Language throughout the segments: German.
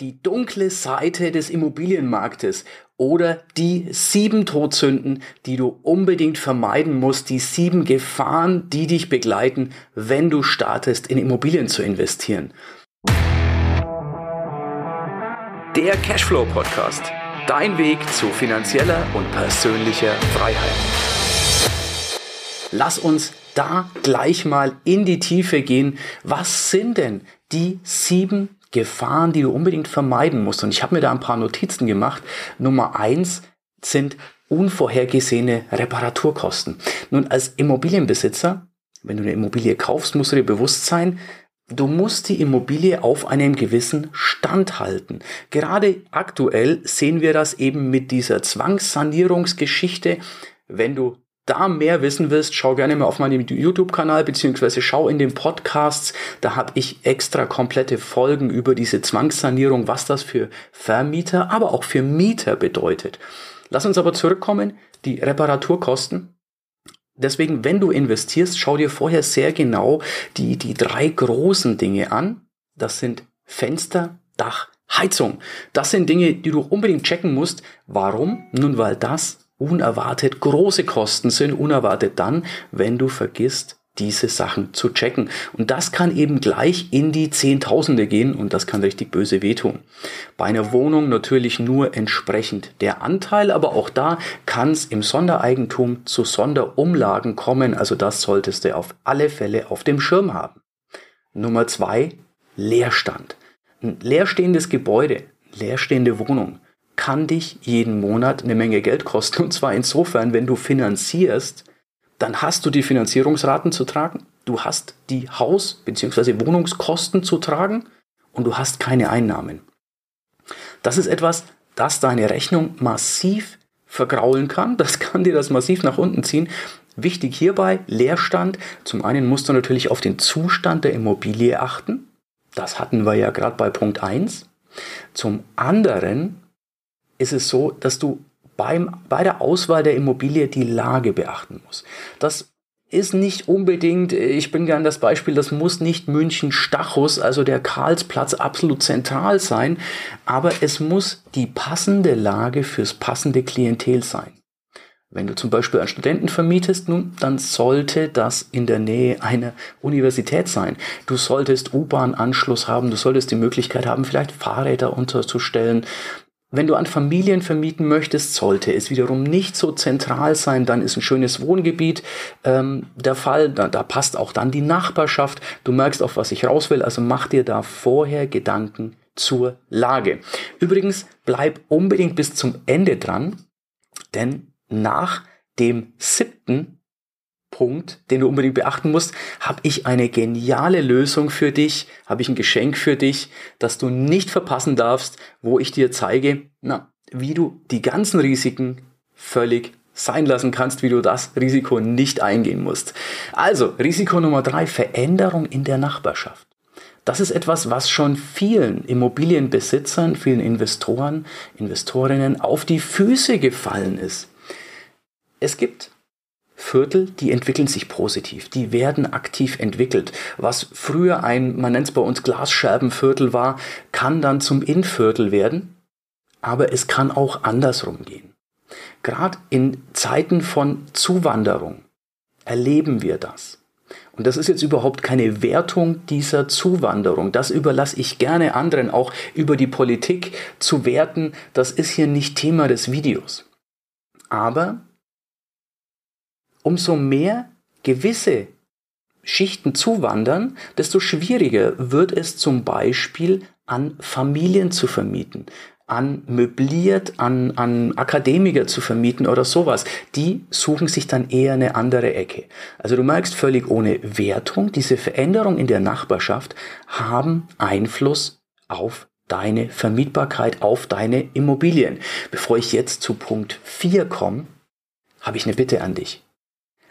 die dunkle Seite des Immobilienmarktes oder die sieben Todsünden, die du unbedingt vermeiden musst, die sieben Gefahren, die dich begleiten, wenn du startest, in Immobilien zu investieren. Der Cashflow Podcast. Dein Weg zu finanzieller und persönlicher Freiheit. Lass uns da gleich mal in die Tiefe gehen. Was sind denn die sieben Gefahren, die du unbedingt vermeiden musst. Und ich habe mir da ein paar Notizen gemacht. Nummer eins sind unvorhergesehene Reparaturkosten. Nun, als Immobilienbesitzer, wenn du eine Immobilie kaufst, musst du dir bewusst sein, Du musst die Immobilie auf einem gewissen Stand halten. Gerade aktuell sehen wir das eben mit dieser Zwangssanierungsgeschichte. Wenn du da mehr wissen willst, schau gerne mal auf meinem YouTube-Kanal beziehungsweise schau in den Podcasts. Da habe ich extra komplette Folgen über diese Zwangssanierung, was das für Vermieter, aber auch für Mieter bedeutet. Lass uns aber zurückkommen, die Reparaturkosten. Deswegen, wenn du investierst, schau dir vorher sehr genau die, die drei großen Dinge an. Das sind Fenster, Dach, Heizung. Das sind Dinge, die du unbedingt checken musst. Warum? Nun, weil das unerwartet große Kosten sind, unerwartet dann, wenn du vergisst, diese Sachen zu checken. Und das kann eben gleich in die Zehntausende gehen und das kann richtig böse wehtun. Bei einer Wohnung natürlich nur entsprechend der Anteil, aber auch da kann es im Sondereigentum zu Sonderumlagen kommen. Also das solltest du auf alle Fälle auf dem Schirm haben. Nummer zwei, Leerstand. Ein leerstehendes Gebäude, leerstehende Wohnung kann dich jeden Monat eine Menge Geld kosten. Und zwar insofern, wenn du finanzierst, dann hast du die Finanzierungsraten zu tragen, du hast die Haus- bzw. Wohnungskosten zu tragen und du hast keine Einnahmen. Das ist etwas, das deine Rechnung massiv vergraulen kann. Das kann dir das massiv nach unten ziehen. Wichtig hierbei, Leerstand. Zum einen musst du natürlich auf den Zustand der Immobilie achten. Das hatten wir ja gerade bei Punkt 1. Zum anderen ist es so, dass du beim, bei der Auswahl der Immobilie die Lage beachten musst. Das ist nicht unbedingt, ich bin gern das Beispiel, das muss nicht München Stachus, also der Karlsplatz, absolut zentral sein, aber es muss die passende Lage fürs passende Klientel sein. Wenn du zum Beispiel an Studenten vermietest, nun, dann sollte das in der Nähe einer Universität sein. Du solltest U-Bahn-Anschluss haben, du solltest die Möglichkeit haben, vielleicht Fahrräder unterzustellen. Wenn du an Familien vermieten möchtest, sollte es wiederum nicht so zentral sein, dann ist ein schönes Wohngebiet ähm, der Fall, da, da passt auch dann die Nachbarschaft, du merkst, auf was ich raus will, also mach dir da vorher Gedanken zur Lage. Übrigens, bleib unbedingt bis zum Ende dran, denn nach dem siebten Punkt, den du unbedingt beachten musst, habe ich eine geniale Lösung für dich, habe ich ein Geschenk für dich, das du nicht verpassen darfst, wo ich dir zeige, na, wie du die ganzen Risiken völlig sein lassen kannst, wie du das Risiko nicht eingehen musst. Also, Risiko Nummer drei, Veränderung in der Nachbarschaft. Das ist etwas, was schon vielen Immobilienbesitzern, vielen Investoren, Investorinnen auf die Füße gefallen ist. Es gibt Viertel, die entwickeln sich positiv, die werden aktiv entwickelt. Was früher ein, man nennt es bei uns Glasscherbenviertel war, kann dann zum Innviertel werden, aber es kann auch andersrum gehen. Gerade in Zeiten von Zuwanderung erleben wir das. Und das ist jetzt überhaupt keine Wertung dieser Zuwanderung. Das überlasse ich gerne anderen, auch über die Politik zu werten. Das ist hier nicht Thema des Videos. Aber umso mehr gewisse Schichten zuwandern, desto schwieriger wird es zum Beispiel an Familien zu vermieten, an möbliert, an, an Akademiker zu vermieten oder sowas. Die suchen sich dann eher eine andere Ecke. Also du merkst völlig ohne Wertung, diese Veränderung in der Nachbarschaft haben Einfluss auf deine Vermietbarkeit, auf deine Immobilien. Bevor ich jetzt zu Punkt 4 komme, habe ich eine Bitte an dich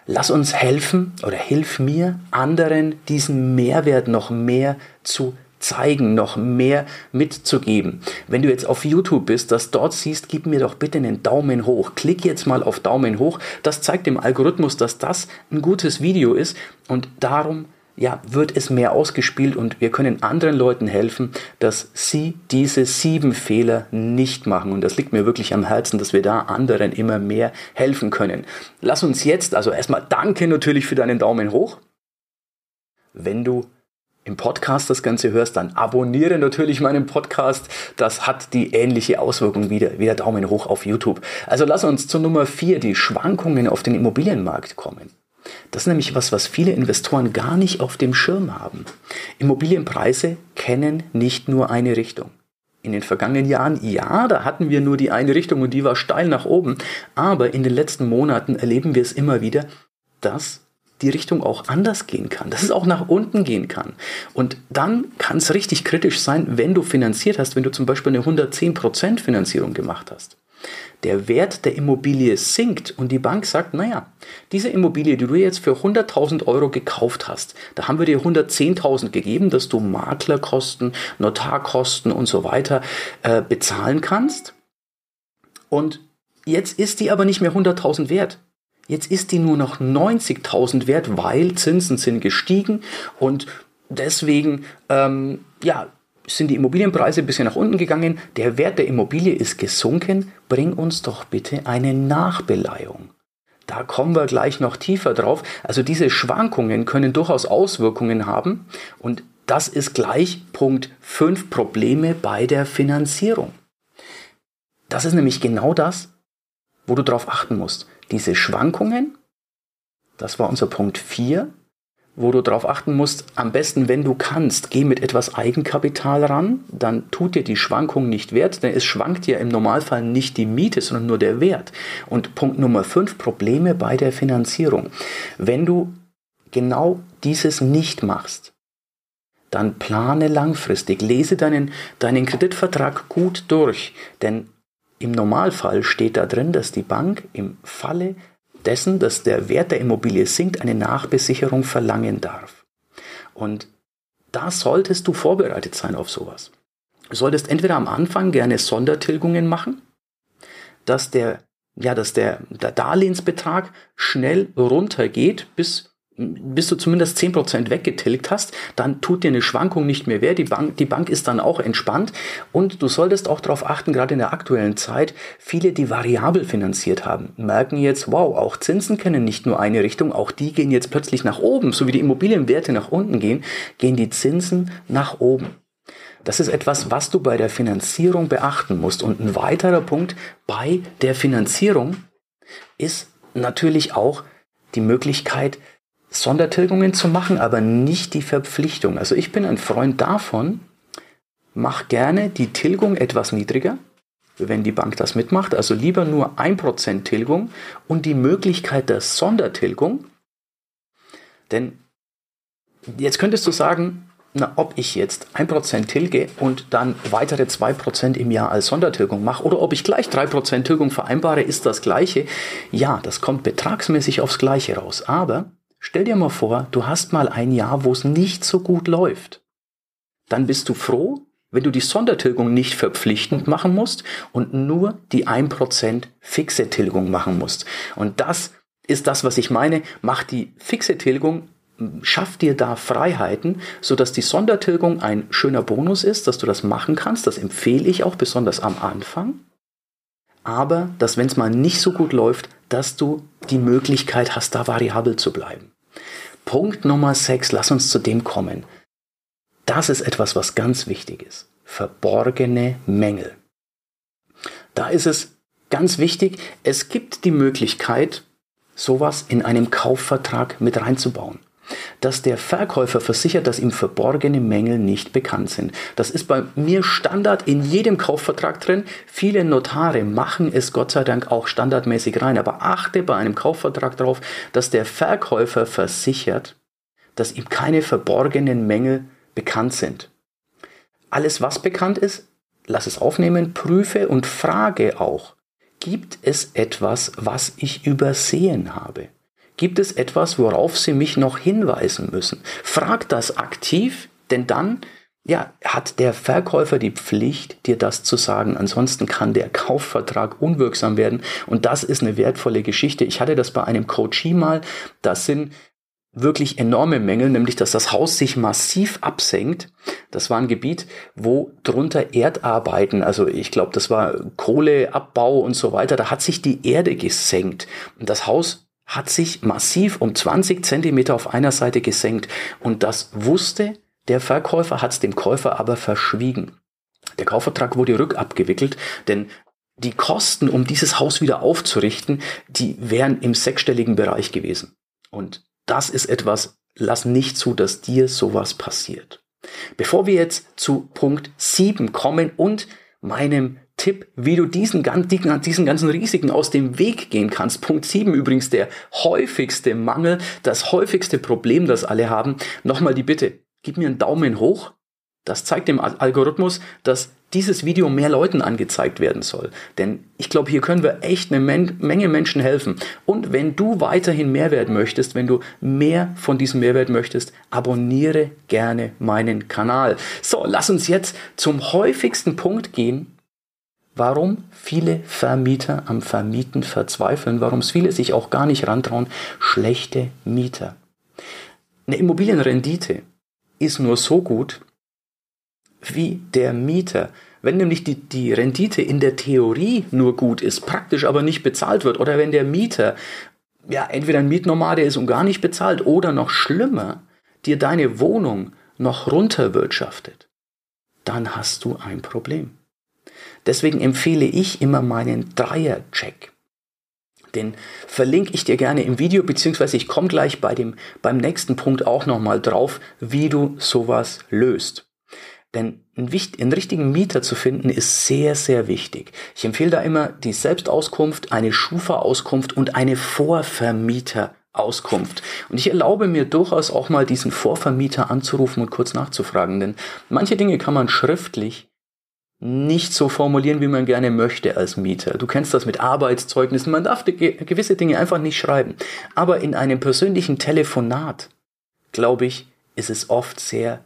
lass uns helfen oder hilf mir, anderen diesen Mehrwert noch mehr zu zeigen, noch mehr mitzugeben. Wenn du jetzt auf YouTube bist, das dort siehst, gib mir doch bitte einen Daumen hoch. Klick jetzt mal auf Daumen hoch. Das zeigt dem Algorithmus, dass das ein gutes Video ist und darum ja, wird es mehr ausgespielt und wir können anderen Leuten helfen, dass sie diese sieben Fehler nicht machen. Und das liegt mir wirklich am Herzen, dass wir da anderen immer mehr helfen können. Lass uns jetzt, also erstmal danke natürlich für deinen Daumen hoch. Wenn du im Podcast das Ganze hörst, dann abonniere natürlich meinen Podcast. Das hat die ähnliche Auswirkung wie der, wie der Daumen hoch auf YouTube. Also lass uns zur Nummer vier, die Schwankungen auf den Immobilienmarkt kommen. Das ist nämlich was, was viele Investoren gar nicht auf dem Schirm haben. Immobilienpreise kennen nicht nur eine Richtung. In den vergangenen Jahren, ja, da hatten wir nur die eine Richtung und die war steil nach oben. Aber in den letzten Monaten erleben wir es immer wieder, dass die Richtung auch anders gehen kann, dass es auch nach unten gehen kann. Und dann kann es richtig kritisch sein, wenn du finanziert hast, wenn du zum Beispiel eine 110% Finanzierung gemacht hast. Der Wert der Immobilie sinkt und die Bank sagt, naja, diese Immobilie, die du jetzt für 100.000 Euro gekauft hast, da haben wir dir 110.000 gegeben, dass du Maklerkosten, Notarkosten und so weiter äh, bezahlen kannst. Und jetzt ist die aber nicht mehr 100.000 wert. Jetzt ist die nur noch 90.000 wert, weil Zinsen sind gestiegen und deswegen ähm, ja, sind die Immobilienpreise ein bisschen nach unten gegangen. Der Wert der Immobilie ist gesunken. Bring uns doch bitte eine Nachbeleihung. Da kommen wir gleich noch tiefer drauf. Also diese Schwankungen können durchaus Auswirkungen haben und das ist gleich Punkt 5 Probleme bei der Finanzierung. Das ist nämlich genau das, wo du darauf achten musst diese Schwankungen, das war unser Punkt 4, wo du darauf achten musst, am besten, wenn du kannst, geh mit etwas Eigenkapital ran, dann tut dir die Schwankung nicht wert, denn es schwankt ja im Normalfall nicht die Miete, sondern nur der Wert. Und Punkt Nummer 5, Probleme bei der Finanzierung. Wenn du genau dieses nicht machst, dann plane langfristig, lese deinen, deinen Kreditvertrag gut durch, denn im Normalfall steht da drin, dass die Bank im Falle dessen, dass der Wert der Immobilie sinkt, eine Nachbesicherung verlangen darf. Und da solltest du vorbereitet sein auf sowas. Du solltest entweder am Anfang gerne Sondertilgungen machen, dass der, ja, dass der, der Darlehensbetrag schnell runtergeht bis bis du zumindest 10% weggetilgt hast, dann tut dir eine Schwankung nicht mehr weh. Die Bank, die Bank ist dann auch entspannt. Und du solltest auch darauf achten, gerade in der aktuellen Zeit, viele, die variabel finanziert haben, merken jetzt, wow, auch Zinsen kennen nicht nur eine Richtung, auch die gehen jetzt plötzlich nach oben. So wie die Immobilienwerte nach unten gehen, gehen die Zinsen nach oben. Das ist etwas, was du bei der Finanzierung beachten musst. Und ein weiterer Punkt bei der Finanzierung ist natürlich auch die Möglichkeit, Sondertilgungen zu machen, aber nicht die Verpflichtung. Also ich bin ein Freund davon, mach gerne die Tilgung etwas niedriger, wenn die Bank das mitmacht. Also lieber nur 1% Tilgung und die Möglichkeit der Sondertilgung. Denn jetzt könntest du sagen, na, ob ich jetzt 1% tilge und dann weitere 2% im Jahr als Sondertilgung mache oder ob ich gleich 3% Tilgung vereinbare, ist das gleiche. Ja, das kommt betragsmäßig aufs gleiche raus. Aber Stell dir mal vor, du hast mal ein Jahr, wo es nicht so gut läuft. Dann bist du froh, wenn du die Sondertilgung nicht verpflichtend machen musst und nur die 1% fixe Tilgung machen musst. Und das ist das, was ich meine. Mach die fixe Tilgung, schaff dir da Freiheiten, sodass die Sondertilgung ein schöner Bonus ist, dass du das machen kannst. Das empfehle ich auch besonders am Anfang. Aber, dass wenn es mal nicht so gut läuft, dass du die Möglichkeit hast, da variabel zu bleiben. Punkt Nummer 6, lass uns zu dem kommen. Das ist etwas, was ganz wichtig ist. Verborgene Mängel. Da ist es ganz wichtig, es gibt die Möglichkeit, sowas in einem Kaufvertrag mit reinzubauen dass der Verkäufer versichert, dass ihm verborgene Mängel nicht bekannt sind. Das ist bei mir Standard in jedem Kaufvertrag drin. Viele Notare machen es Gott sei Dank auch standardmäßig rein, aber achte bei einem Kaufvertrag darauf, dass der Verkäufer versichert, dass ihm keine verborgenen Mängel bekannt sind. Alles, was bekannt ist, lass es aufnehmen, prüfe und frage auch, gibt es etwas, was ich übersehen habe? Gibt es etwas, worauf Sie mich noch hinweisen müssen? Frag das aktiv, denn dann ja, hat der Verkäufer die Pflicht, dir das zu sagen. Ansonsten kann der Kaufvertrag unwirksam werden. Und das ist eine wertvolle Geschichte. Ich hatte das bei einem Coachie mal. Das sind wirklich enorme Mängel, nämlich dass das Haus sich massiv absenkt. Das war ein Gebiet, wo drunter Erdarbeiten, also ich glaube, das war Kohleabbau und so weiter, da hat sich die Erde gesenkt. Und das Haus hat sich massiv um 20 Zentimeter auf einer Seite gesenkt. Und das wusste der Verkäufer, hat es dem Käufer aber verschwiegen. Der Kaufvertrag wurde rückabgewickelt, denn die Kosten, um dieses Haus wieder aufzurichten, die wären im sechsstelligen Bereich gewesen. Und das ist etwas, lass nicht zu, dass dir sowas passiert. Bevor wir jetzt zu Punkt 7 kommen und meinem Tipp, wie du diesen, diesen ganzen Risiken aus dem Weg gehen kannst. Punkt 7 übrigens der häufigste Mangel, das häufigste Problem, das alle haben. Nochmal die Bitte, gib mir einen Daumen hoch. Das zeigt dem Algorithmus, dass dieses Video mehr Leuten angezeigt werden soll. Denn ich glaube, hier können wir echt eine Menge Menschen helfen. Und wenn du weiterhin Mehrwert möchtest, wenn du mehr von diesem Mehrwert möchtest, abonniere gerne meinen Kanal. So, lass uns jetzt zum häufigsten Punkt gehen, warum viele Vermieter am Vermieten verzweifeln, warum es viele sich auch gar nicht rantrauen, schlechte Mieter. Eine Immobilienrendite ist nur so gut, wie der Mieter. Wenn nämlich die, die Rendite in der Theorie nur gut ist, praktisch aber nicht bezahlt wird, oder wenn der Mieter ja entweder ein Mietnomade ist und gar nicht bezahlt, oder noch schlimmer, dir deine Wohnung noch runterwirtschaftet, dann hast du ein Problem. Deswegen empfehle ich immer meinen Dreier-Check. Den verlinke ich dir gerne im Video, beziehungsweise ich komme gleich bei dem, beim nächsten Punkt auch nochmal drauf, wie du sowas löst. Denn einen, einen richtigen Mieter zu finden ist sehr, sehr wichtig. Ich empfehle da immer die Selbstauskunft, eine Schufa-Auskunft und eine Vorvermieter-Auskunft. Und ich erlaube mir durchaus auch mal diesen Vorvermieter anzurufen und kurz nachzufragen, denn manche Dinge kann man schriftlich nicht so formulieren, wie man gerne möchte als Mieter. Du kennst das mit Arbeitszeugnissen. Man darf gewisse Dinge einfach nicht schreiben. Aber in einem persönlichen Telefonat, glaube ich, ist es oft sehr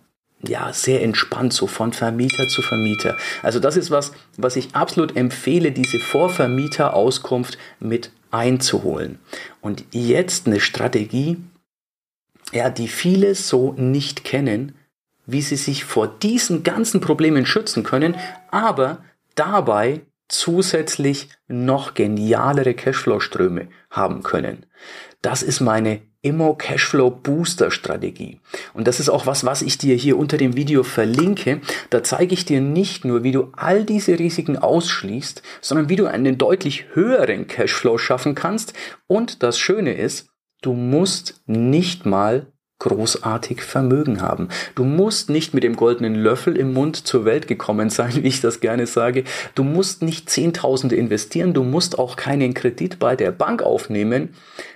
ja, sehr entspannt, so von Vermieter zu Vermieter. Also das ist was, was ich absolut empfehle, diese Vorvermieterauskunft mit einzuholen. Und jetzt eine Strategie, ja, die viele so nicht kennen, wie sie sich vor diesen ganzen Problemen schützen können, aber dabei zusätzlich noch genialere Cashflow-Ströme haben können. Das ist meine Immo Cashflow Booster Strategie. Und das ist auch was, was ich dir hier unter dem Video verlinke. Da zeige ich dir nicht nur, wie du all diese Risiken ausschließt, sondern wie du einen deutlich höheren Cashflow schaffen kannst. Und das Schöne ist, du musst nicht mal großartig Vermögen haben. Du musst nicht mit dem goldenen Löffel im Mund zur Welt gekommen sein, wie ich das gerne sage. Du musst nicht Zehntausende investieren. Du musst auch keinen Kredit bei der Bank aufnehmen.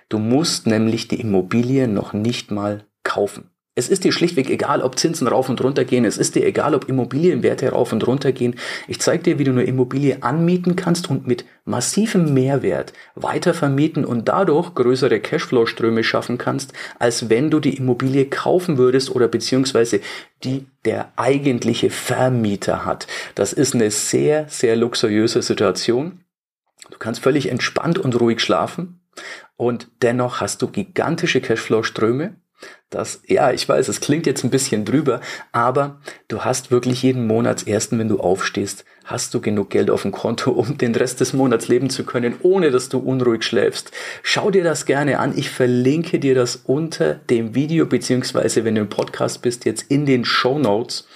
Du musst nämlich die Immobilie noch nicht mal kaufen. Es ist dir schlichtweg egal, ob Zinsen rauf und runter gehen. Es ist dir egal, ob Immobilienwerte rauf und runter gehen. Ich zeige dir, wie du eine Immobilie anmieten kannst und mit massivem Mehrwert weiter vermieten und dadurch größere Cashflow-Ströme schaffen kannst, als wenn du die Immobilie kaufen würdest oder beziehungsweise die der eigentliche Vermieter hat. Das ist eine sehr, sehr luxuriöse Situation. Du kannst völlig entspannt und ruhig schlafen und dennoch hast du gigantische Cashflow-Ströme das, ja, ich weiß, es klingt jetzt ein bisschen drüber, aber du hast wirklich jeden Monatsersten, wenn du aufstehst, hast du genug Geld auf dem Konto, um den Rest des Monats leben zu können, ohne dass du unruhig schläfst. Schau dir das gerne an. Ich verlinke dir das unter dem Video, beziehungsweise wenn du im Podcast bist, jetzt in den Show Notes.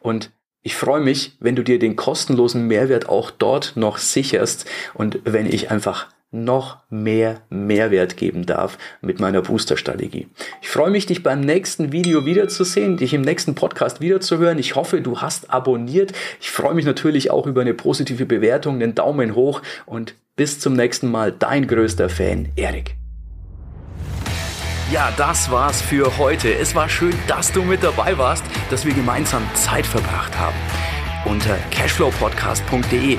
Und ich freue mich, wenn du dir den kostenlosen Mehrwert auch dort noch sicherst und wenn ich einfach noch mehr Mehrwert geben darf mit meiner Booster-Strategie. Ich freue mich, dich beim nächsten Video wiederzusehen, dich im nächsten Podcast wiederzuhören. Ich hoffe, du hast abonniert. Ich freue mich natürlich auch über eine positive Bewertung, einen Daumen hoch und bis zum nächsten Mal. Dein größter Fan, Erik. Ja, das war's für heute. Es war schön, dass du mit dabei warst, dass wir gemeinsam Zeit verbracht haben. Unter cashflowpodcast.de